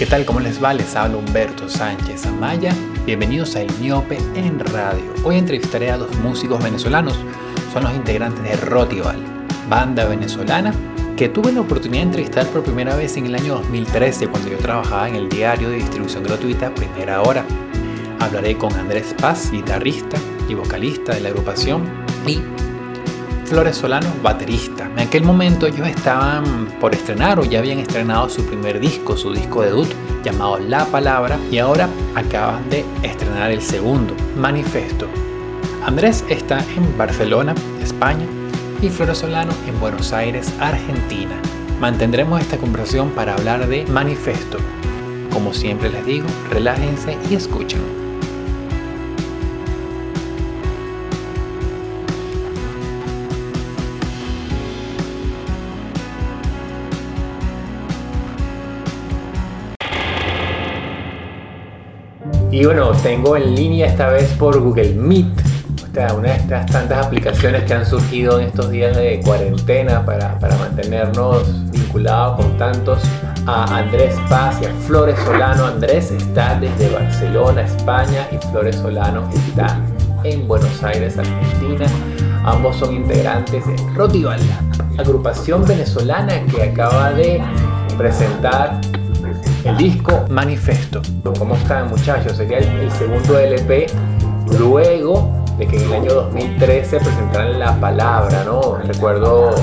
¿Qué tal? ¿Cómo les va? Les habla Humberto Sánchez Amaya. Bienvenidos a El Miope en Radio. Hoy entrevistaré a dos músicos venezolanos. Son los integrantes de Rotival, banda venezolana que tuve la oportunidad de entrevistar por primera vez en el año 2013 cuando yo trabajaba en el diario de distribución gratuita Primera Hora. Hablaré con Andrés Paz, guitarrista y vocalista de la agrupación, Flores Solano, baterista. En aquel momento ellos estaban por estrenar o ya habían estrenado su primer disco, su disco de debut llamado La Palabra y ahora acaban de estrenar el segundo, Manifesto. Andrés está en Barcelona, España y Flores Solano en Buenos Aires, Argentina. Mantendremos esta conversación para hablar de Manifesto. Como siempre les digo, relájense y escuchen. Y bueno, tengo en línea esta vez por Google Meet, o sea, una de estas tantas aplicaciones que han surgido en estos días de cuarentena para, para mantenernos vinculados con tantos a Andrés Paz y a Flores Solano. Andrés está desde Barcelona, España, y Flores Solano está en Buenos Aires, Argentina. Ambos son integrantes de Rotival, agrupación venezolana que acaba de presentar el disco Manifesto. ¿Cómo están muchachos? Sería el, segundo LP luego de que en el año 2013 presentaran La Palabra, ¿no? Recuerdo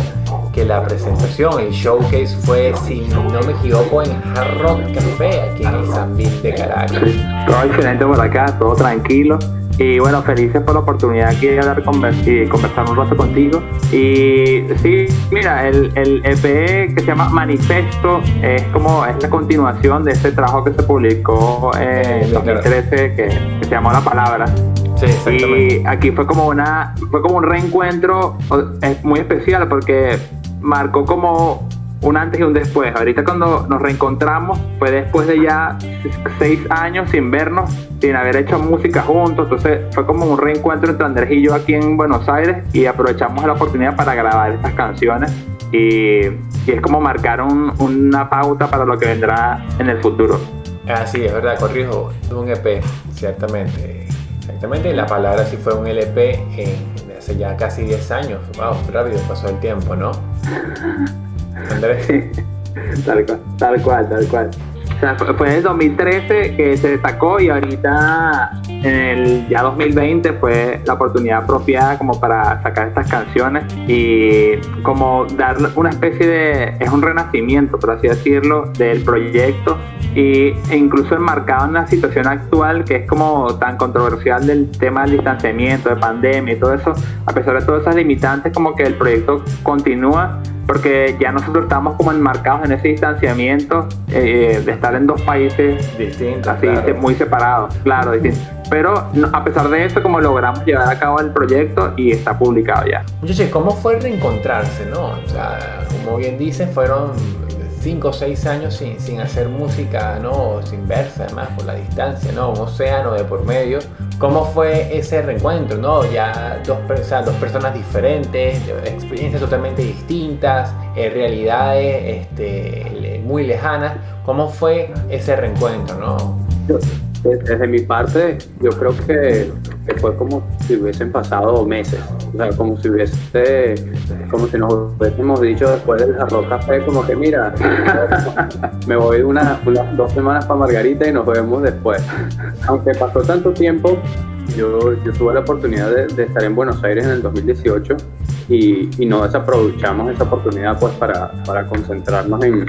que la presentación, el showcase fue, si no me equivoco, en Hard Rock Café, aquí en el San de Caracas. Todo excelente por acá, todo tranquilo. Y bueno, felices por la oportunidad aquí de hablar y conversar un rato contigo. Y sí, mira, el, el EP que se llama Manifesto es como es la continuación de ese trabajo que se publicó en 2013 que, que, se llamó La Palabra. Sí, y aquí fue como una fue como un reencuentro muy especial porque marcó como un antes y un después. Ahorita cuando nos reencontramos fue después de ya seis años sin vernos, sin haber hecho música juntos. Entonces fue como un reencuentro entre Andrés y yo aquí en Buenos Aires y aprovechamos la oportunidad para grabar estas canciones. Y, es como marcar una pauta para lo que vendrá en el futuro. Ah, sí, es verdad, corrijo, un EP, ciertamente. Exactamente, la palabra sí fue un LP en, hace ya casi 10 años. Wow, rápido pasó el tiempo, ¿no? Tal cual, tal cual, tal cual. O sea, fue en el 2013 que se destacó y ahorita en el ya 2020 fue la oportunidad apropiada como para sacar estas canciones y como dar una especie de, es un renacimiento, por así decirlo, del proyecto. Y, e incluso enmarcado en la situación actual que es como tan controversial del tema del distanciamiento, de pandemia y todo eso, a pesar de todas esas limitantes, como que el proyecto continúa porque ya nosotros estamos como enmarcados en ese distanciamiento eh, de estar en dos países distintos, así, muy separados, claro, Pero a pesar de eso, como logramos llevar a cabo el proyecto y está publicado ya. Muchachos, ¿cómo fue reencontrarse, no? O sea, como bien dice, fueron cinco o seis años sin, sin, hacer música, ¿no? Sin verse, además, por la distancia, ¿no? Un océano de por medio. ¿Cómo fue ese reencuentro, no? Ya dos, dos personas diferentes, experiencias totalmente distintas, eh, realidades este, muy lejanas. ¿Cómo fue ese reencuentro, no? Desde mi parte, yo creo que, fue como si hubiesen pasado meses, o sea, como si hubiese, como si nos hubiésemos dicho después del arroz café, como que mira, me voy una, unas dos semanas para Margarita y nos vemos después. Aunque pasó tanto tiempo, yo, tuve la oportunidad de, estar en Buenos Aires en el 2018 y, y no desaprovechamos esa oportunidad pues para concentrarnos en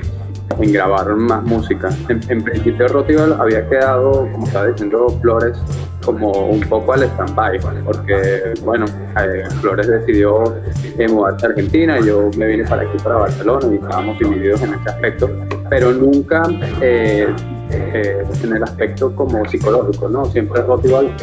en grabar más música. En, principio Rotival había quedado, como estaba diciendo Flores, como un poco al stand-by, porque bueno, eh, Flores decidió eh, mudarse a Argentina, yo me vine para aquí, para Barcelona, y estábamos divididos en ese aspecto, pero nunca eh, en el aspecto como psicológico, ¿no? Siempre Rotival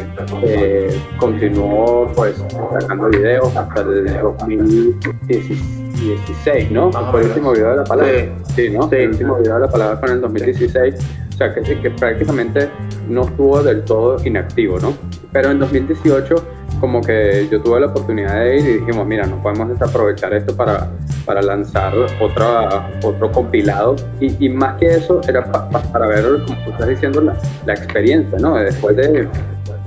continuó pues sacando videos hasta el 2016 16, ¿no? fue el último video de la palabra. Sí, ¿no? el último video de la palabra fue en el 2016. O sea, que, que prácticamente no estuvo del todo inactivo, ¿no? Pero en 2018 como que yo tuve la oportunidad de ir y dijimos, mira, no podemos desaprovechar esto para, para lanzar otra, otro compilado. Y, y más que eso, era para ver, como tú estás diciendo, la, la experiencia, ¿no? Después de,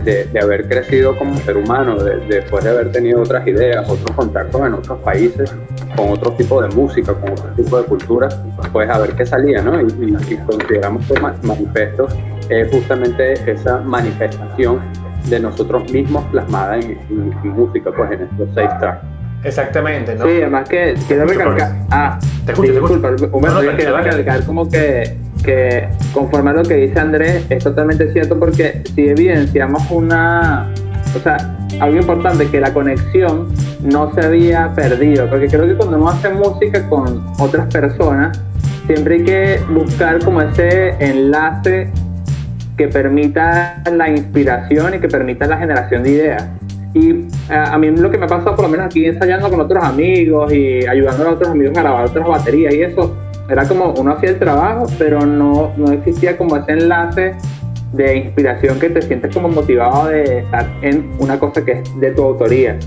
de, de, haber crecido como ser humano, después de haber tenido otras ideas, otros contactos en otros países, con otro tipo de música, con otro tipo de cultura, pues a ver qué salía, ¿no? Y, y, consideramos que Manifesto es justamente esa manifestación de nosotros mismos plasmada en, música, pues en estos seis tracks. Exactamente, ¿no? Sí, además que quiero recalcar. Ah, te escucho, disculpa, te escucho. no, quiero recalcar como que, que conforme a lo que dice Andrés, es totalmente cierto porque si evidenciamos una. O sea, algo importante, que la conexión no se había perdido. Porque creo que cuando uno hace música con otras personas, siempre hay que buscar como ese enlace que permita la inspiración y que permita la generación de ideas. Y eh, a, mí lo que me ha pasado, por lo menos aquí ensayando con otros amigos y ayudando a otros amigos a grabar otras baterías y eso, era como uno hacía el trabajo, pero no, no existía como ese enlace de inspiración que te sientes como motivado de estar en una cosa que es de tu autoría.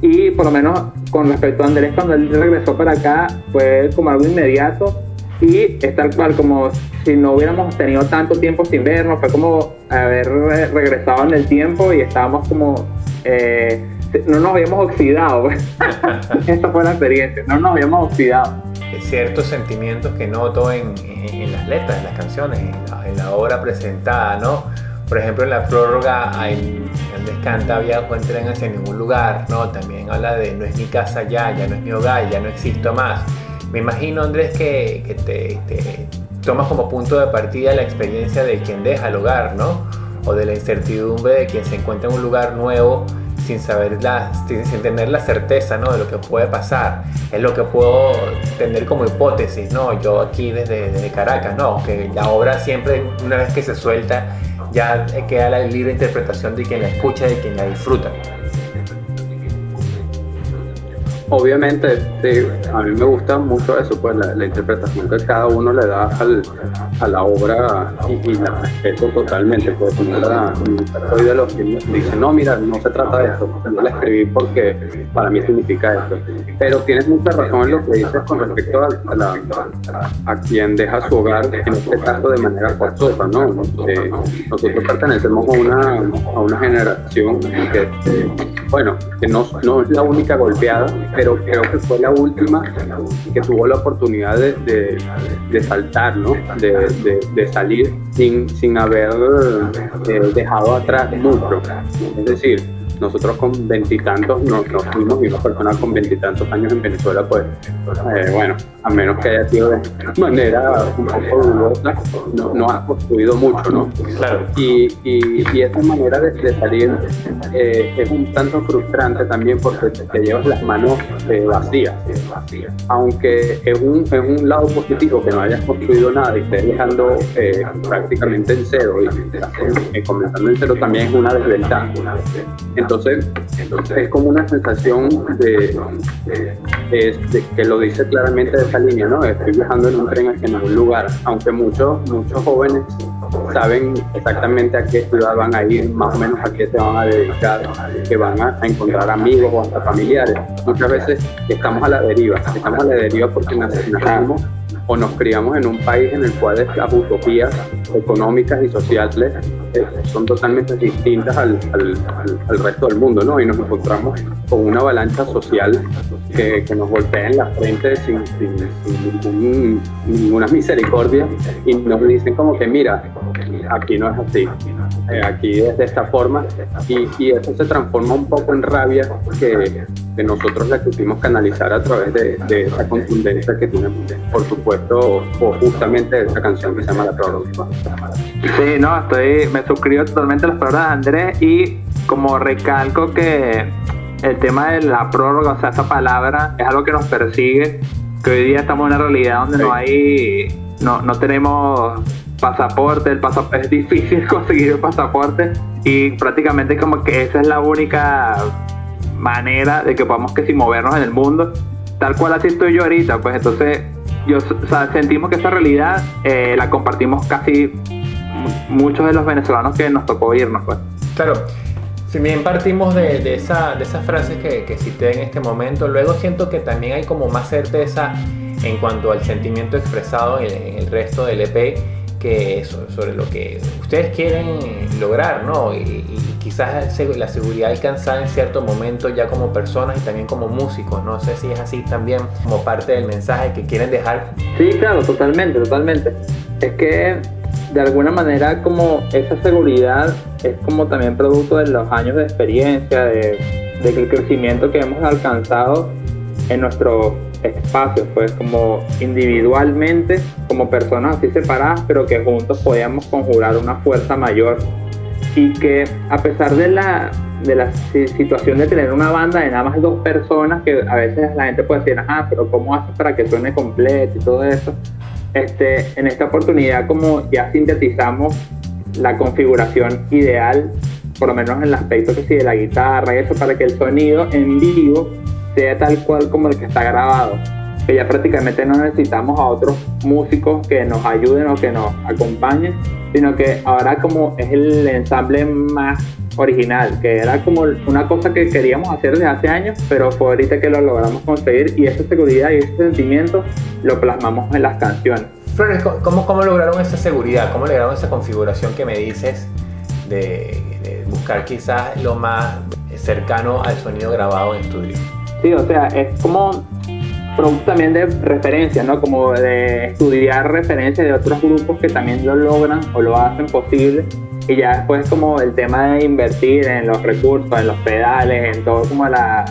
Y por lo menos con respecto a Andrés, cuando él regresó para acá, fue como algo inmediato y es tal cual como si no hubiéramos tenido tanto tiempo sin vernos, fue como haber regresado en el tiempo y estábamos como, eh, no nos habíamos oxidado, pues. esa fue la experiencia, no nos habíamos oxidado. Ciertos sentimientos que noto en, las letras, en las canciones, en la, obra presentada, ¿no? Por ejemplo, en la prórroga, el canta viajo en tren hacia ningún lugar, ¿no? También habla de no es mi casa ya, ya no es mi hogar, ya no existo más me imagino, Andrés, que, te, tomas como punto de partida la experiencia de quien deja el hogar, ¿no? O de la incertidumbre de quien se encuentra en un lugar nuevo sin saber la, sin, tener la certeza ¿no? de lo que puede pasar. Es lo que puedo tener como hipótesis, ¿no? Yo aquí desde, Caracas, ¿no? Que la obra siempre, una vez que se suelta, ya queda la libre interpretación de quien la escucha y quien la disfruta. Obviamente, a mí me gusta mucho eso, pues la, interpretación que cada uno le da al, a la obra y, la respeto totalmente. Pues no soy de los que dicen, no, mira, no se trata de esto, no la escribí porque para mí significa esto. Pero tienes mucha razón en lo que dices con respecto a, a, quien deja su hogar, en este caso de manera forzosa, ¿no? Eh, nosotros pertenecemos a una, a una generación que, bueno, que no, no es la única golpeada pero creo que fue la última que tuvo la oportunidad de, de, saltar, ¿no? de, de, salir sin, sin haber eh, dejado atrás mucho. Es decir, nosotros con veintitantos nos, fuimos y una persona con veintitantos años en Venezuela, pues, eh, bueno, a menos que haya sido de manera un poco dudosa, no, no ha construido mucho, ¿no? Claro. Y, y, y esa manera de, salir eh, es un tanto frustrante también porque te, llevas las manos eh, vacías, aunque es un, es un lado positivo que no hayas construido nada y estés dejando prácticamente en cero y comenzando en cero también es una desventaja. Entonces, es como una sensación de, que lo dice claramente de esa línea, ¿no? Estoy viajando en un tren hacia un lugar, aunque muchos, muchos jóvenes saben exactamente a qué ciudad van a ir, más o menos a qué se van a dedicar, que van a, encontrar amigos o hasta familiares. Muchas veces estamos a la deriva, estamos a la deriva porque nacimos o nos criamos en un país en el cual las utopías económicas y sociales eh, son totalmente distintas al, al, resto del mundo, ¿no? Y nos encontramos con una avalancha social que, nos golpea en la frente sin, sin, ninguna misericordia y nos dicen como que, mira, aquí no es así, eh, aquí es de esta forma y, y, eso se transforma un poco en rabia que, que nosotros la quisimos canalizar a través de, de, esa contundencia que tiene, por supuesto, o justamente esa canción que se llama La Prórroga. Sí, no, estoy, me suscribo totalmente a las palabras de Andrés y como recalco que el tema de la prórroga, o sea, esa palabra es algo que nos persigue, que hoy día estamos en una realidad donde no hay, no, no tenemos pasaporte, el pasaporte, es difícil conseguir el pasaporte y prácticamente como que esa es la única manera de que podamos que si movernos en el mundo, tal cual así estoy yo ahorita, pues entonces yo, sentimos que esa realidad eh, la compartimos casi muchos de los venezolanos que nos tocó irnos, pues. Claro, Si bien partimos de, de, esa, de esas frases que, que cité en este momento, luego siento que también hay como más certeza en cuanto al sentimiento expresado en, en el resto del EP que eso, sobre lo que ustedes quieren lograr, ¿no? Y, quizás la seguridad alcanzada en cierto momento ya como personas y también como músicos. No sé si es así también como parte del mensaje que quieren dejar. Sí, claro, totalmente, totalmente. Es que de alguna manera como esa seguridad es como también producto de los años de experiencia, de, del crecimiento que hemos alcanzado en nuestro espacios, pues como individualmente, como personas así separadas, pero que juntos podíamos conjurar una fuerza mayor y que a pesar de la, de la situación de tener una banda de nada más dos personas, que a veces la gente puede decir, ajá, pero ¿cómo haces para que suene completo y todo eso? Este, en esta oportunidad como ya sintetizamos la configuración ideal, por lo menos en el aspecto que sí de la guitarra y eso, para que el sonido en vivo sea tal cual como el que está grabado. Que ya prácticamente no necesitamos a otros músicos que nos ayuden o que nos acompañen, sino que ahora como es el ensamble más original, que era como una cosa que queríamos hacer desde hace años, pero fue ahorita que lo logramos conseguir y esa seguridad y ese sentimiento lo plasmamos en las canciones. Flores, ¿cómo, ¿cómo lograron esa seguridad? ¿Cómo lograron esa configuración que me dices de, de buscar quizás lo más cercano al sonido grabado en estudio? Sí, o sea, es como producto también de referencias, ¿no? Como de estudiar referencias de otros grupos que también lo logran o lo hacen posible. Y ya después como el tema de invertir en los recursos, en los pedales, en todo como la,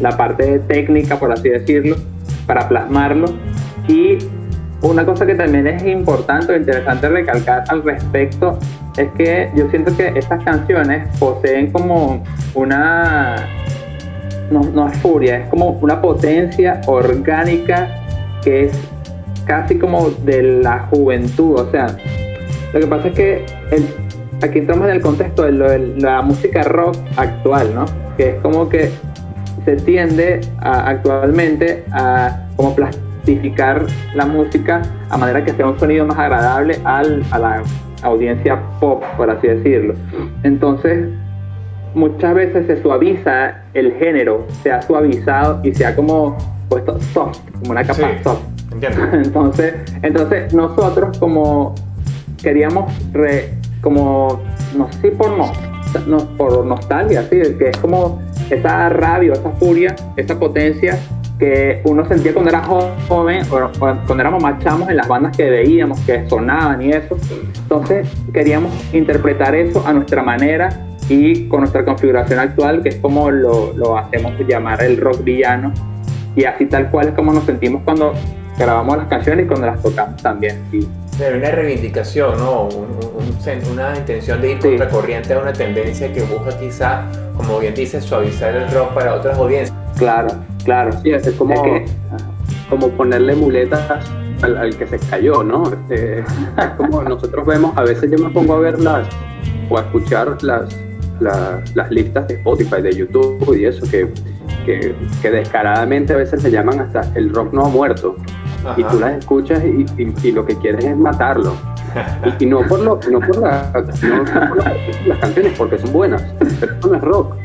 la parte técnica, por así decirlo, para plasmarlo. Y una cosa que también es importante o interesante recalcar al respecto es que yo siento que estas canciones poseen como una no, no es furia, es como una potencia orgánica que es casi como de la juventud. O sea, lo que pasa es que aquí entramos en el contexto de, la música rock actual, ¿no? Que es como que se tiende actualmente a como plastificar la música a manera que sea un sonido más agradable al, a la audiencia pop, por así decirlo. Entonces, muchas veces se suaviza el género, se ha suavizado y se ha como puesto soft, como una capa soft. Entonces, entonces nosotros como queríamos re, como no sé por no, por nostalgia, sí, que es como esa rabia, esa furia, esa potencia que uno sentía cuando era joven, o cuando éramos más chamos en las bandas que veíamos, que sonaban y eso. Entonces queríamos interpretar eso a nuestra manera y con nuestra configuración actual, que es como lo, lo, hacemos llamar el rock villano, y así tal cual es como nos sentimos cuando grabamos las canciones y cuando las tocamos también. Sí. Pero una reivindicación, ¿no? Un, un, una intención de ir sí. corriente a una tendencia que busca quizá, como bien dices, suavizar el rock para otras audiencias. Claro, claro. Sí, es como, es que, como ponerle muletas al, al, que se cayó, ¿no? Este, como nosotros vemos, a veces yo me pongo a ver las, o a escuchar las, la, las listas de Spotify, de YouTube y eso, que, que, que, descaradamente a veces se llaman hasta el rock no ha muerto. Ajá. Y tú las escuchas y, y, y, lo que quieres es matarlo. y, y, no por, lo, no por, la, no, por la, las canciones, porque son buenas, pero eso no es rock.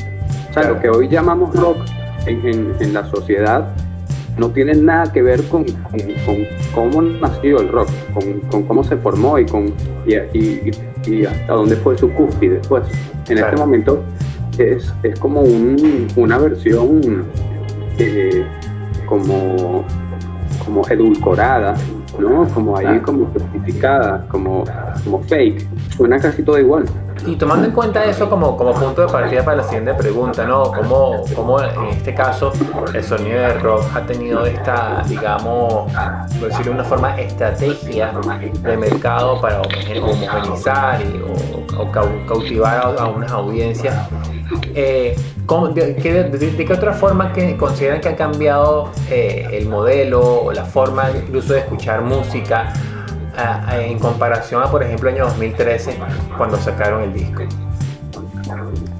O sea, lo que hoy llamamos rock en, en, en la sociedad no tiene nada que ver con, con, con cómo nació el rock, con, con, cómo se formó y, con, y, y, y hasta dónde fue su cúspide. Pues en claro. este momento es, es como un, una versión eh, como, como edulcorada, ¿no? Como ahí como certificada, como, como fake. Suena casi todo igual. Y tomando en cuenta eso como, como punto de partida para la siguiente pregunta, ¿no? ¿Cómo, ¿Cómo, en este caso el sonido de rock ha tenido esta, digamos, por decirlo de una forma, estrategia de mercado para homogenizar y, o, o, cautivar a, a unas audiencias? Eh, de, de, de, de, qué otra forma que consideran que ha cambiado eh, el modelo o la forma incluso de escuchar música? a, a, en comparación a, por ejemplo, el año 2013, cuando sacaron el disco?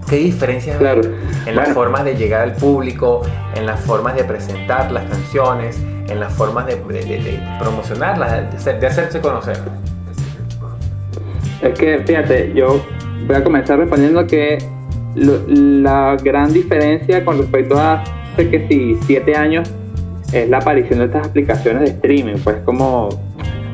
¿Qué diferencias claro. en las bueno. formas de llegar al público, en las formas de presentar las canciones, en las formas de promocionarlas, de, hacerse conocer? Es que, fíjate, yo voy a comenzar respondiendo que la gran diferencia con respecto a hace que si siete años es la aparición de estas aplicaciones de streaming, pues como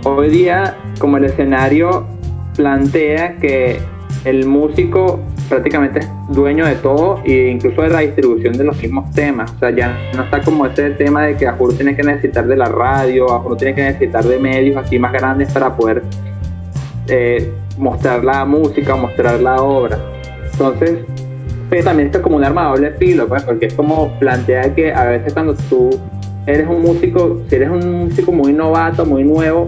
hoy día como el escenario plantea que el músico prácticamente es dueño de todo e incluso de la distribución de los mismos temas. O sea, ya no está como ese tema de que a tiene que necesitar de la radio, a tiene que necesitar de medios así más grandes para poder eh, mostrar la música, mostrar la obra. Entonces, pero también es como un arma doble filo, pues, porque es como plantear que a veces cuando tú eres un músico, si eres un músico muy novato, muy nuevo,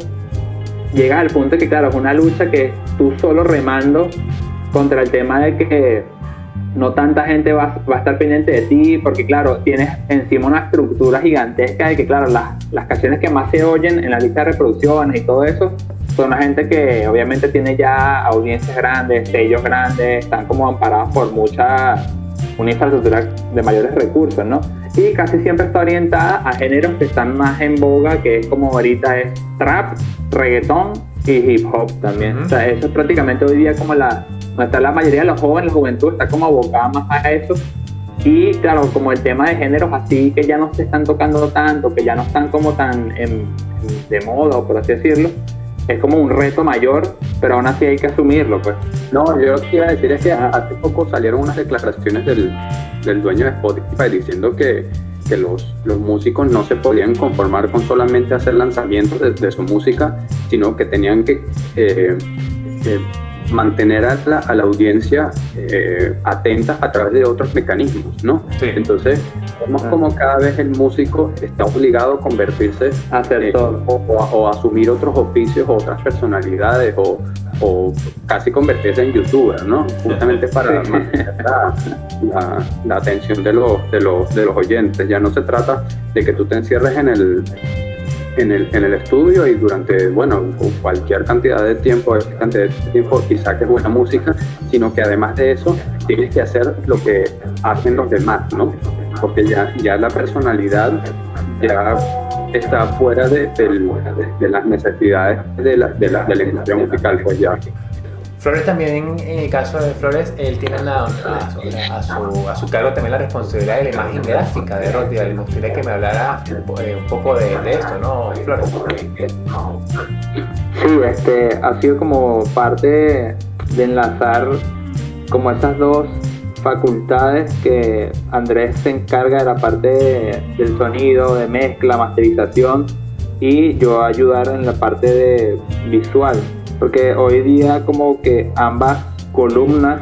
llegas al punto que, claro, es una lucha que tú solo remando contra el tema de que no tanta gente va, va, a estar pendiente de ti, porque claro, tienes encima una estructura gigantesca de que claro, las, las canciones que más se oyen en la lista de reproducciones y todo eso, son la gente que obviamente tiene ya audiencias grandes, sellos grandes, están como amparados por mucha, una infraestructura de mayores recursos, ¿no? Y casi siempre está orientada a géneros que están más en boga, que es como ahorita es trap, reggaetón y hip hop también. O sea, eso es prácticamente hoy día como la, donde está la mayoría de los jóvenes, la juventud está como abocada más a eso. Y claro, como el tema de géneros así que ya no se están tocando tanto, que ya no están como tan de moda, por así decirlo, es como un reto mayor, pero aún así hay que asumirlo, pues. No, yo lo que iba a decir es que hace poco salieron unas declaraciones del, del dueño de Spotify diciendo que, que los, los, músicos no se podían conformar con solamente hacer lanzamientos de, su música, sino que tenían que eh, eh, mantener a la, a la audiencia eh, atenta a través de otros mecanismos, ¿no? Entonces, vemos como cada vez el músico está obligado a convertirse a hacer eh, todo. O, a asumir otros oficios o otras personalidades o, o casi convertirse en youtuber, ¿no? Justamente para mantener la, la, atención de los, de, los, de los oyentes. Ya no se trata de que tú te encierres en el en el, en el estudio y durante, bueno, cualquier cantidad de tiempo, cantidad de tiempo y saques buena música, sino que además de eso tienes que hacer lo que hacen los demás, ¿no? Porque ya, ya la personalidad ya está fuera de, las necesidades de la, de la, de la industria musical, pues ya Flores también, en el caso de Flores, él tiene a, su, a, su, cargo también la responsabilidad de la imagen gráfica de Rotial. Me gustaría que me hablara eh, un poco de, esto, ¿no, Flores? Sí, este, ha sido como parte de enlazar como esas dos facultades que Andrés se encarga de la parte del sonido, de mezcla, masterización y yo ayudar en la parte de visual porque hoy día como que ambas columnas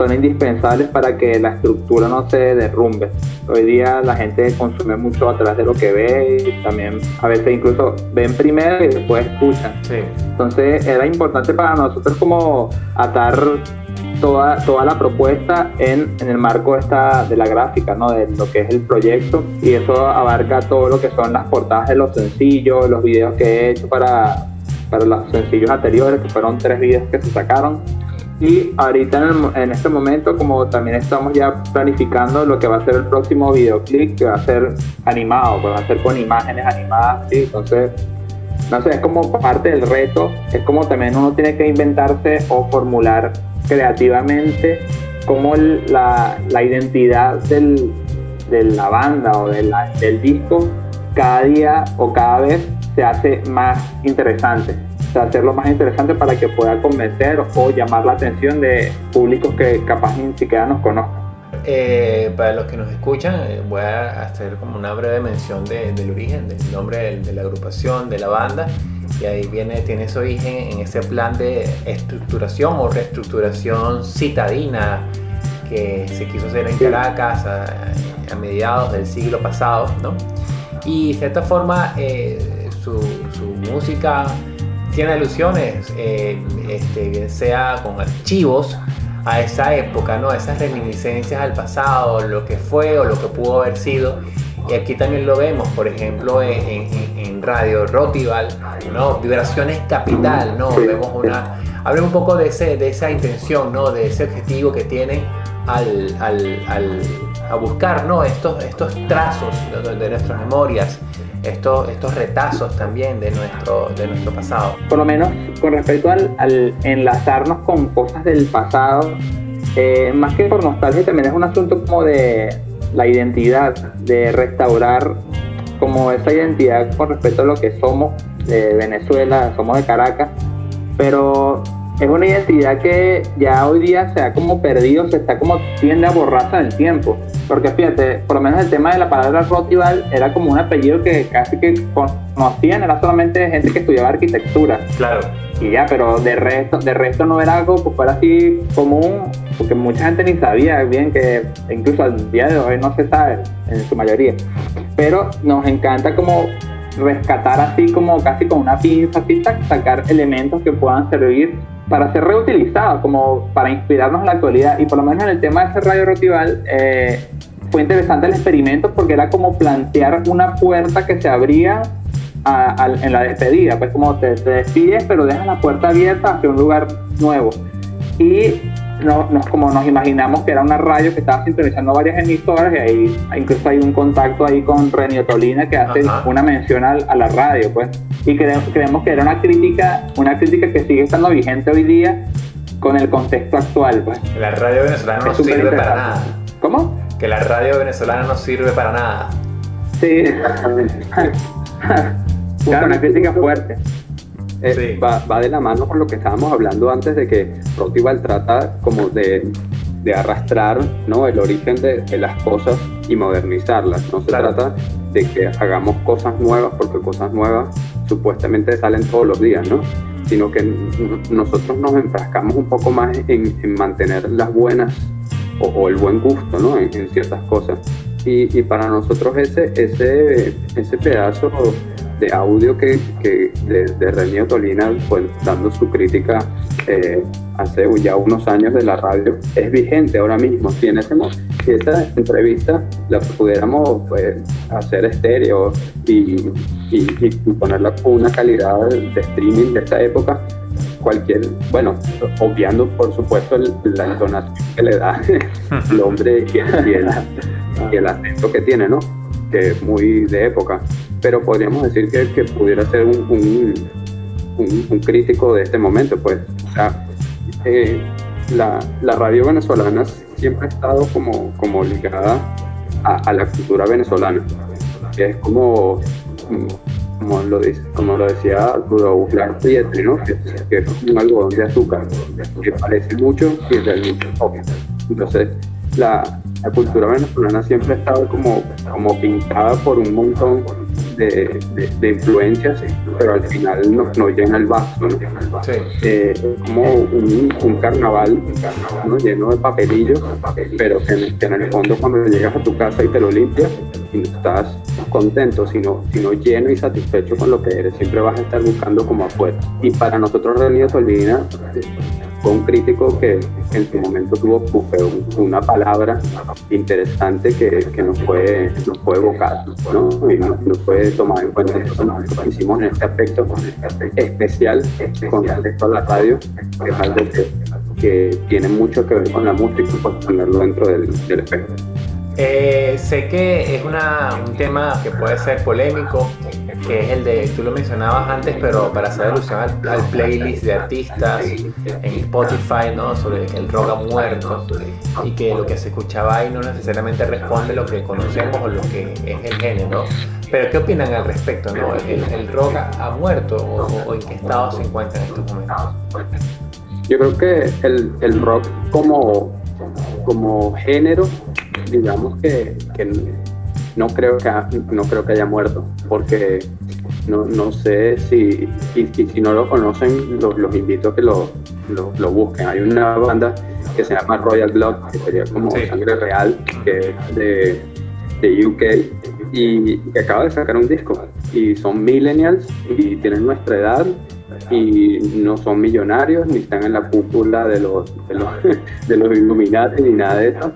son indispensables para que la estructura no se derrumbe. Hoy día la gente consume mucho a través de lo que ve y también a veces incluso ven primero y después escuchan. Entonces era importante para nosotros como atar toda, toda la propuesta en, en el marco esta, de la gráfica, ¿no? de lo que es el proyecto y eso abarca todo lo que son las portadas de los sencillos, los videos que he hecho para, para los sencillos anteriores, que fueron tres videos que se sacaron. Y ahorita en, este momento, como también estamos ya planificando lo que va a ser el próximo videoclip, que va a ser animado, que va a ser con imágenes animadas, ¿sí? Entonces, no sé, es como parte del reto, es como también uno tiene que inventarse o formular creativamente como la, la, identidad del, de la banda o de del disco cada día o cada vez se hace más interesante. O sea, hacerlo más interesante para que pueda convencer o llamar la atención de públicos que capaz ni siquiera nos conozcan. Eh, para los que nos escuchan, eh, voy a hacer como una breve mención del origen, del nombre de, la agrupación, de la banda. Y ahí viene, tiene su origen en ese plan de estructuración o reestructuración citadina que se quiso hacer en Caracas a, a mediados del siglo pasado, ¿no? Y de cierta forma, eh, su, música tiene alusiones, eh, este, sea con archivos a esa época, ¿no? esas reminiscencias al pasado, lo que fue o lo que pudo haber sido. Y aquí también lo vemos, por ejemplo, en, Radio Rotival, ¿no? Vibraciones Capital, ¿no? Vemos una... Hablemos un poco de, ese, de esa intención, ¿no? De ese objetivo que tienen al, al, a buscar, ¿no? Estos, estos trazos de nuestras memorias, estos, estos retazos también de nuestro, de nuestro pasado. Por lo menos con respecto al, enlazarnos con cosas del pasado, eh, más que por nostalgia, también es un asunto como de la identidad, de restaurar como esa identidad con respecto a lo que somos de Venezuela, somos de Caracas, pero es una identidad que ya hoy día se ha como perdido, se está como tiende a borrarse en el tiempo. Porque fíjate, por lo menos el tema de la palabra Rotival era como un apellido que casi que conocían, era solamente gente que estudiaba arquitectura. Claro. Y ya, pero de resto, de resto no era algo pues fuera así común, porque mucha gente ni sabía bien que incluso al día de hoy no se sabe en su mayoría. Pero nos encanta como rescatar así como casi con una pinza, así sacar elementos que puedan servir para ser reutilizados, como para inspirarnos en la actualidad. Y por lo menos en el tema de ese radio rotival, eh, fue interesante el experimento porque era como plantear una puerta que se abría en la despedida, pues como te, te, despides pero dejas la puerta abierta hacia un lugar nuevo. Y nos, como nos imaginamos que era una radio que estaba sintonizando varias emisoras y ahí incluso hay un contacto ahí con Renio Tolina que hace una mención a, la radio, pues. Y creemos, creemos que era una crítica, una crítica que sigue estando vigente hoy día con el contexto actual, pues. La radio venezolana no sirve para nada. ¿Cómo? Que la radio venezolana no sirve para nada. Sí, claro, una crítica fuerte. Eh, va, de la mano con lo que estábamos hablando antes de que Rotival trata como de, de arrastrar ¿no? el origen de, las cosas y modernizarlas. No se trata de que hagamos cosas nuevas porque cosas nuevas supuestamente salen todos los días, ¿no? sino que nosotros nos enfrascamos un poco más en, mantener las buenas o, el buen gusto ¿no? en, ciertas cosas. Y, y, para nosotros ese, ese, ese pedazo de audio que, que de, de Tolina, pues dando su crítica eh, hace ya unos años de la radio, es vigente ahora mismo. Si en ese si esa entrevista la pudiéramos pues, hacer estéreo y, y, y, ponerla con una calidad de streaming de esta época, cualquier, bueno, obviando por supuesto la entonación que le da el hombre y el, y el acento que tiene, ¿no? Que es muy de época pero podríamos decir que, que pudiera ser un, un, un, crítico de este momento, pues. Eh, la, la, radio venezolana siempre ha estado como, como ligada a, la cultura venezolana, que es como, como, lo, dice, como lo decía Arturo Pietri, ¿no? que, que, es un algodón de azúcar, que parece mucho y realmente obvio. Entonces, la, la cultura venezolana siempre ha estado como, como pintada por un montón de, de, influencias, pero al final no, no llena el vaso, ¿no? Eh, como un, un, carnaval, ¿no? lleno de papelillos, pero que, en el fondo cuando llegas a tu casa y te lo limpias, y estás contento, sino, sino lleno y satisfecho con lo que eres, siempre vas a estar buscando como afuera. Y para nosotros, René Tolina, fue un crítico que en su momento tuvo una palabra interesante que, que nos, fue, nos fue ¿no? y nos, fue en cuenta. Hicimos en este aspecto especial con respecto a la radio, que es que, tiene mucho que ver con la música, pues ponerlo dentro del, del espectro. Eh, sé que es una, un tema que puede ser polémico, que es el de, tú lo mencionabas antes, pero para hacer alusión al, playlist de artistas en Spotify, ¿no? Sobre el rock ha muerto y que lo que se escuchaba ahí no necesariamente responde lo que conocemos o lo que es el género. Pero ¿qué opinan al respecto? ¿no? ¿El, rock ha muerto o, en qué estado se encuentra en estos momentos? Yo creo que el, el rock como, como género digamos que, no, creo que, no creo que haya muerto, porque no, no sé si, y, si no lo conocen, los, invito a que lo, lo, busquen. Hay una banda que se llama Royal Blood, que sería como sangre real, que es de, de UK y que acaba de sacar un disco. Y son millennials y tienen nuestra edad y no son millonarios ni están en la cúpula de los, de los, de los Illuminati ni nada de eso,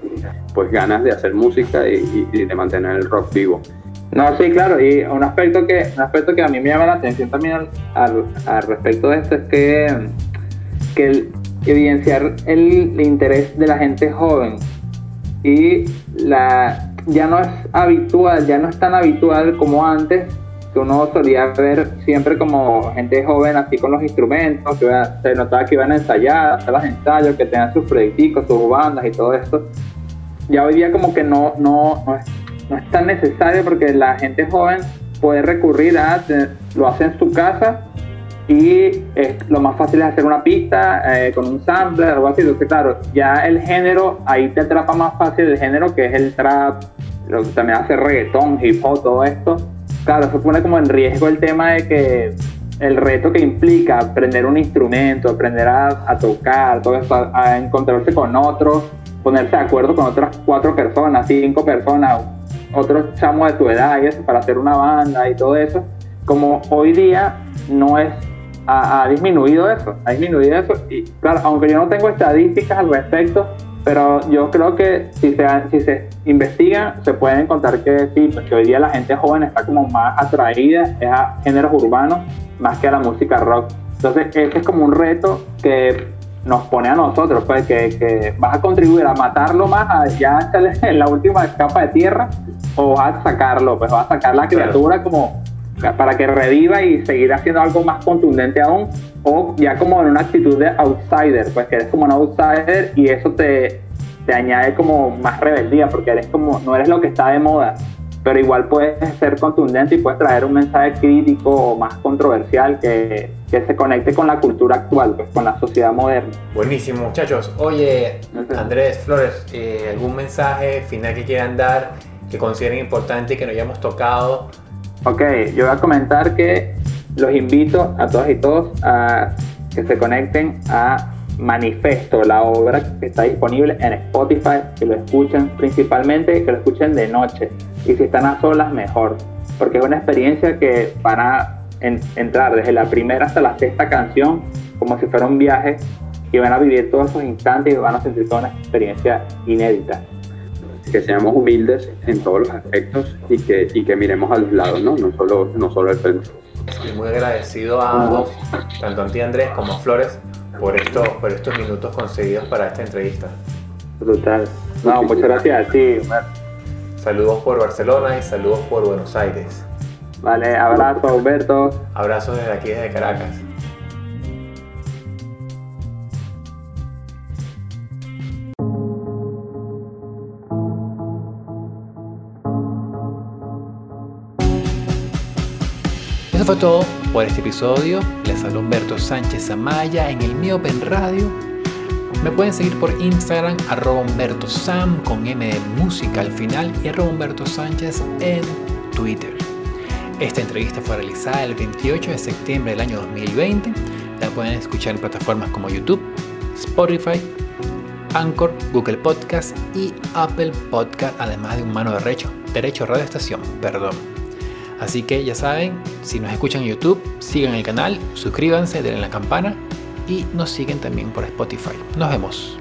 pues ganas de hacer música y, de mantener el rock vivo. No, sí, claro, y un aspecto que, un aspecto que a mí me llama la atención también al, respecto de esto es que, que evidenciar el, interés de la gente joven y la ya no es habitual, ya no es tan habitual como antes uno solía ver siempre como gente joven así con los instrumentos, que se notaba que iban a ensayar, hacer los ensayos, que tenían sus proyecticos, sus bandas y todo esto. Ya hoy día como que no, no, no, es, no es tan necesario porque la gente joven puede recurrir a, lo hace en su casa y lo más fácil es hacer una pista eh, con un sampler algo así. Entonces, claro, ya el género, ahí te atrapa más fácil el género que es el trap, lo que también hace reggaetón, hip hop, todo esto. Claro, eso pone como en riesgo el tema de que el reto que implica aprender un instrumento, aprender a, tocar, todo esto, a encontrarse con otros, ponerse de acuerdo con otras cuatro personas, cinco personas, otros chamos de tu edad y eso, para hacer una banda y todo eso. Como hoy día no es ha, disminuido eso, ha disminuido eso. Y claro, aunque yo no tengo estadísticas al respecto, pero yo creo que si se, si se investiga, se puede encontrar que sí, pues que hoy día la gente joven está como más atraída a géneros urbanos más que a la música rock. Entonces, ese es como un reto que nos pone a nosotros, pues que, que vas a contribuir a matarlo más, a ya en la última capa de tierra, o vas a sacarlo, pues vas a sacar la criatura como para que reviva y seguir haciendo algo más contundente aún, o ya como en una actitud de outsider, pues que eres como un outsider y eso te, te añade como más rebeldía, porque eres como, no eres lo que está de moda, pero igual puedes ser contundente y puedes traer un mensaje crítico o más controversial que, que se conecte con la cultura actual, pues con la sociedad moderna. Buenísimo, muchachos. Oye, Andrés Flores, eh, ¿algún mensaje final que quieran dar que consideren importante y que nos hayamos tocado Ok, yo voy a comentar que los invito a todas y todos a que se conecten a Manifesto, la obra que está disponible en Spotify, que lo escuchen principalmente, que lo escuchen de noche. Y si están a solas, mejor. Porque es una experiencia que van a entrar desde la primera hasta la sexta canción como si fuera un viaje y van a vivir todos esos instantes y van a sentir toda una experiencia inédita que seamos humildes en todos los aspectos y que, y que miremos a los lados, ¿no? No solo, no solo el frente. Estoy muy agradecido a ambos, tanto a ti Andrés como a Flores, por, esto, por estos minutos conseguidos para esta entrevista. Brutal. No, muchas gracias a ti. Saludos por Barcelona y saludos por Buenos Aires. Vale, abrazo Humberto. Abrazos desde aquí, desde Caracas. fue todo por este episodio. Les habló Humberto Sánchez Amaya en el Miopen Radio. Me pueden seguir por Instagram, arroba Humberto Sam con M de música al final y arroba Humberto Sánchez en Twitter. Esta entrevista fue realizada el 28 de septiembre del año 2020. La pueden escuchar en plataformas como YouTube, Spotify, Anchor, Google Podcast y Apple Podcast, además de un mano derecho, derecho radio estación, perdón. Así que ya saben, si nos escuchan en YouTube, sigan el canal, suscríbanse, denle la campana y nos siguen también por Spotify. Nos vemos.